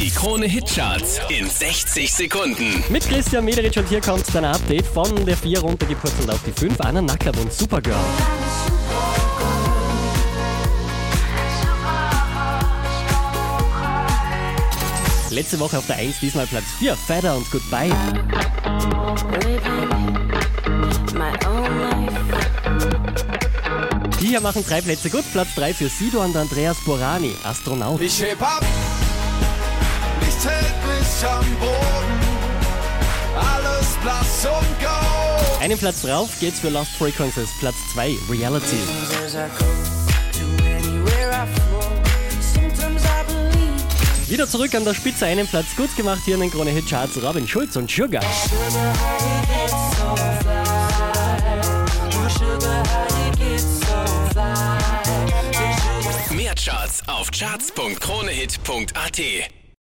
Die Krone Hitcharts in 60 Sekunden. Mit Christian Mederich und hier kommt dein Update von der 4 runtergepurzelt auf die 5. Anna Nackab und Supergirl. Letzte Woche auf der 1, diesmal Platz 4. Feather und Goodbye. Die hier machen drei Plätze gut. Platz 3 für Sido und Andreas Borani, Astronaut. Ich heb ab, am Boden, alles blass und grau. Einen Platz drauf geht's für Lost Frequencies. Platz 2, Reality. Wieder zurück an der Spitze, einen Platz gut gemacht hier in den Krone Hit Charts. Robin Schulz und Sugar. Mehr Charts auf charts.kronehit.at.